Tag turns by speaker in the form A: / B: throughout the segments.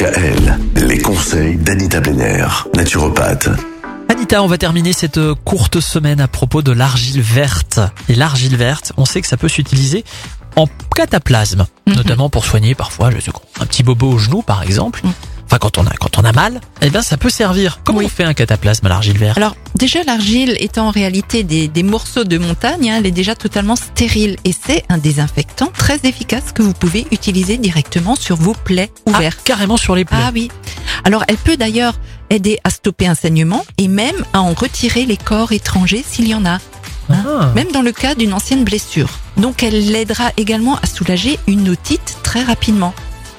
A: DKL, les conseils d'Anita Benner, naturopathe.
B: Anita, on va terminer cette euh, courte semaine à propos de l'argile verte. Et l'argile verte, on sait que ça peut s'utiliser en cataplasme,
C: Mhm.
B: notamment pour soigner parfois je sais quoi, un petit bobo au genou par exemple.
C: Mhm.
B: Enfin quand on a quand on a mal, eh ben ça peut servir. Comment
C: Oui.
B: on fait un cataplasme à l'argile verte?
C: Alors déjà l'argile étant en réalité des, des morceaux de montagne, hein, elle est déjà totalement stérile et c'est un désinfectant très efficace que vous pouvez utiliser directement sur vos plaies
B: Ah,
C: ouvertes.
B: carrément sur les plaies.
C: Ah oui. Alors elle peut d'ailleurs aider à stopper un saignement et même à en retirer les corps étrangers s'il y en a,
B: Ah.
C: même dans le cas d'une ancienne blessure. Donc elle l'aidera également à soulager une otite très rapidement.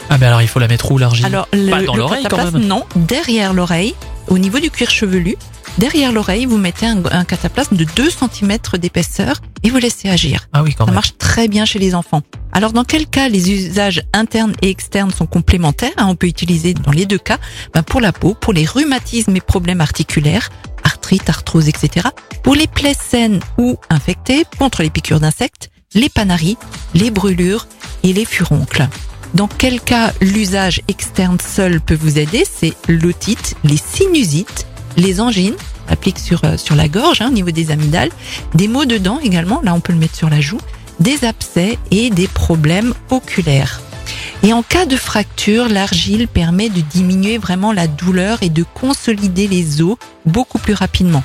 B: Ah, mais alors il faut la mettre où l'argile?
C: Alors
B: Pas dans
C: le
B: l'oreille, quand même?
C: Non, derrière l'oreille, au niveau du cuir chevelu, derrière l'oreille, vous mettez un, un cataplasme de 2 cm d'épaisseur et vous laissez agir.
B: Ah oui quand
C: Ça
B: même.
C: marche très bien chez les enfants. Alors dans quel cas les usages internes et externes sont complémentaires hein, On peut utiliser dans les deux cas ben, pour la peau, pour les rhumatismes et problèmes articulaires, arthrite, arthrose, etc. Pour les plaies saines ou infectées, contre les piqûres d'insectes, les panaries, les brûlures et les furoncles. Dans quel cas l'usage externe seul peut vous aider? C'est l'otite, les sinusites, les angines, applique sur, euh, sur la gorge hein, au niveau des amygdales, des maux de dents également, là on peut le mettre sur la joue, des abcès et des problèmes oculaires. Et en cas de fracture, l'argile permet de diminuer vraiment la douleur et de consolider les os beaucoup plus rapidement.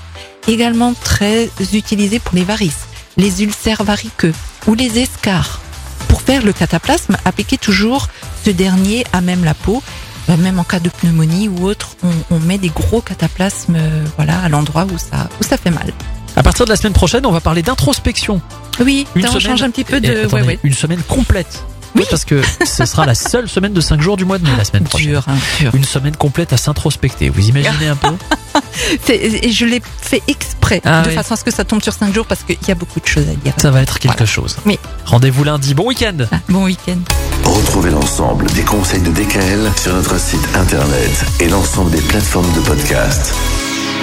C: Également très utilisé pour les varices, les ulcères variqueux ou les escarres. Pour faire le cataplasme, appliquez toujours ce dernier à même la peau. Euh, Même en cas de pneumonie ou autre, on, on met des gros cataplasmes euh, voilà, à l'endroit où ça, où ça fait mal.
B: À partir de la semaine prochaine, on va parler d'introspection.
C: Oui,
B: Une
C: ça, on
B: semaine-
C: change un petit peu
B: Et
C: de...
B: attendez,
C: Ouais, ouais.
B: Une semaine complète.
C: Oui.
B: Parce que ce sera la seule semaine de 5 jours du mois de mai la semaine prochaine.
C: Dur, hein, dur.
B: Une semaine complète à s'introspecter. Vous imaginez un peu?
C: Et je l'ai fait exprès,
B: Ah
C: de
B: oui.
C: façon à ce que ça tombe sur cinq jours, parce qu'il y a beaucoup de choses à dire.
B: Ça va être quelque
C: Voilà.
B: chose.
C: Oui.
B: Rendez-vous lundi. Bon week-end
C: Ah, Bon week-end.
A: Retrouvez l'ensemble des conseils de DKL sur notre site internet et l'ensemble des plateformes de podcast.